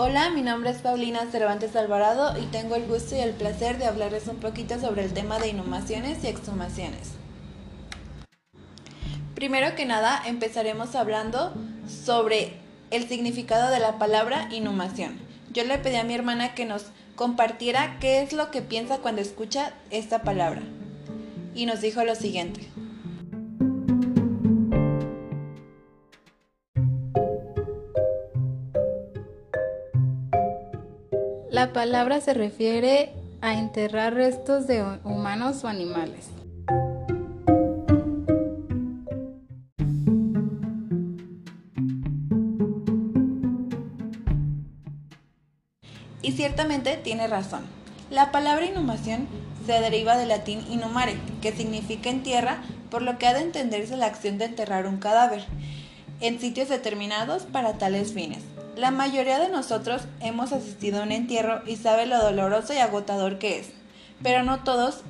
Hola, mi nombre es Paulina Cervantes Alvarado y tengo el gusto y el placer de hablarles un poquito sobre el tema de inhumaciones y exhumaciones. Primero que nada, empezaremos hablando sobre el significado de la palabra inhumación. Yo le pedí a mi hermana que nos compartiera qué es lo que piensa cuando escucha esta palabra. Y nos dijo lo siguiente. La palabra se refiere a enterrar restos de humanos o animales. Y ciertamente tiene razón. La palabra inhumación se deriva del latín inhumare, que significa en tierra, por lo que ha de entenderse la acción de enterrar un cadáver en sitios determinados para tales fines. La mayoría de nosotros hemos asistido a un entierro y sabe lo doloroso y agotador que es, pero no todos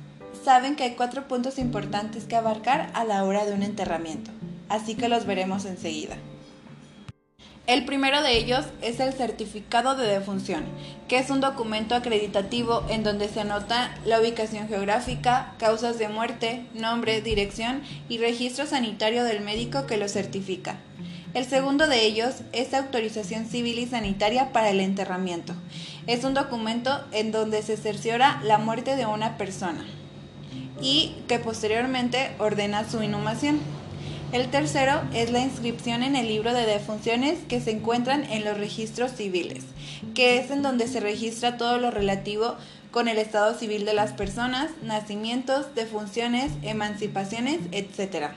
saben que hay cuatro puntos importantes que abarcar a la hora de un enterramiento, así que los veremos enseguida. El primero de ellos es el certificado de defunción, que es un documento acreditativo en donde se anota la ubicación geográfica, causas de muerte, nombre, dirección y registro sanitario del médico que lo certifica. El segundo de ellos es autorización civil y sanitaria para el enterramiento. Es un documento en donde se cerciora la muerte de una persona y que posteriormente ordena su inhumación. El tercero es la inscripción en el libro de defunciones que se encuentran en los registros civiles, que es en donde se registra todo lo relativo con el estado civil de las personas, nacimientos, defunciones, emancipaciones, etc.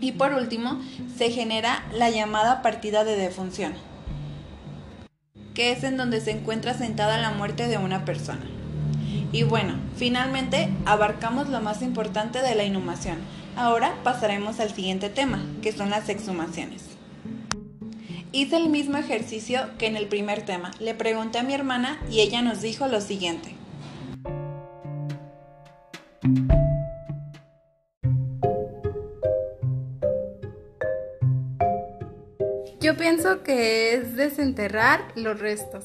Y por último, se genera la llamada partida de defunción, que es en donde se encuentra sentada la muerte de una persona. Y bueno, finalmente abarcamos lo más importante de la inhumación. Ahora pasaremos al siguiente tema, que son las exhumaciones. Hice el mismo ejercicio que en el primer tema. Le pregunté a mi hermana y ella nos dijo lo siguiente. Yo pienso que es desenterrar los restos.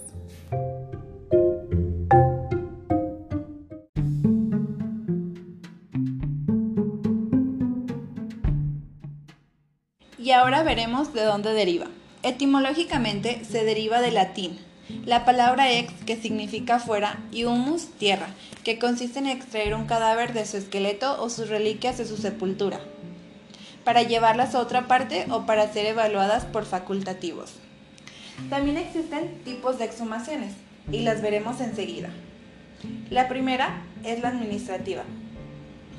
Y ahora veremos de dónde deriva. Etimológicamente se deriva del latín, la palabra ex que significa fuera y humus tierra, que consiste en extraer un cadáver de su esqueleto o sus reliquias de su sepultura para llevarlas a otra parte o para ser evaluadas por facultativos. También existen tipos de exhumaciones y las veremos enseguida. La primera es la administrativa,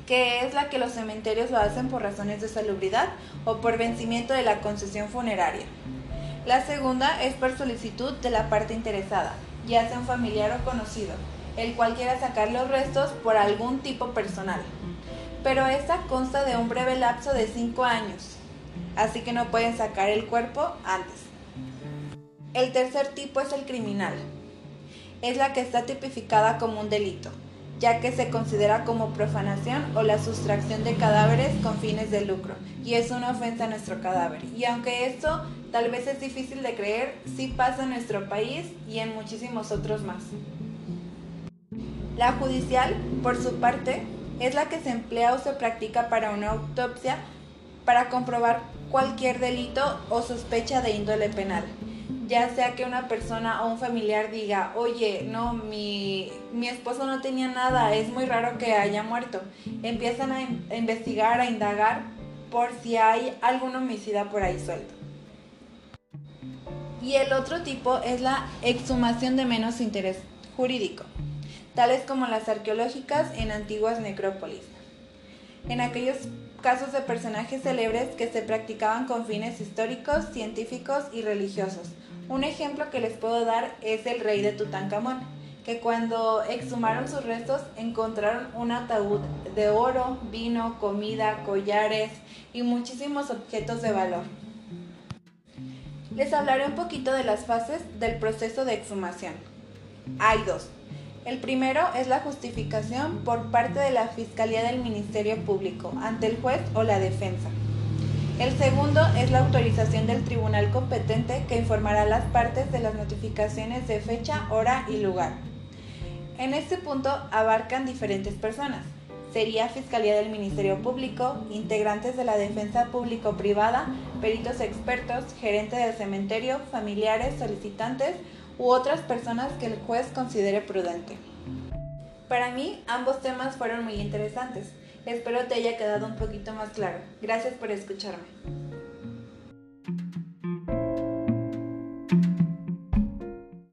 que es la que los cementerios lo hacen por razones de salubridad o por vencimiento de la concesión funeraria. La segunda es por solicitud de la parte interesada, ya sea un familiar o conocido, el cual quiera sacar los restos por algún tipo personal, pero esta consta de un breve lapso de 5 años, así que no pueden sacar el cuerpo antes. El tercer tipo es el criminal. Es la que está tipificada como un delito, ya que se considera como profanación o la sustracción de cadáveres con fines de lucro, y es una ofensa a nuestro cadáver. Y aunque esto tal vez es difícil de creer, sí pasa en nuestro país y en muchísimos otros más. La judicial, por su parte, es la que se emplea o se practica para una autopsia para comprobar cualquier delito o sospecha de índole penal. Ya sea que una persona o un familiar diga, oye, no, mi, mi esposo no tenía nada, es muy raro que haya muerto. Empiezan a, a investigar, a indagar por si hay algún homicida por ahí suelto. Y el otro tipo es la exhumación de menos interés jurídico tales como las arqueológicas en antiguas necrópolis. En aquellos casos de personajes célebres que se practicaban con fines históricos, científicos y religiosos. Un ejemplo que les puedo dar es el rey de Tutankamón, que cuando exhumaron sus restos encontraron un ataúd de oro, vino, comida, collares y muchísimos objetos de valor. Les hablaré un poquito de las fases del proceso de exhumación. Hay dos, el primero es la justificación por parte de la Fiscalía del Ministerio Público ante el juez o la defensa. El segundo es la autorización del tribunal competente que informará a las partes de las notificaciones de fecha, hora y lugar. En este punto abarcan diferentes personas. Sería Fiscalía del Ministerio Público, integrantes de la Defensa Público-Privada, peritos expertos, gerente del cementerio, familiares, solicitantes u otras personas que el juez considere prudente. Para mí, ambos temas fueron muy interesantes. Espero te haya quedado un poquito más claro. Gracias por escucharme.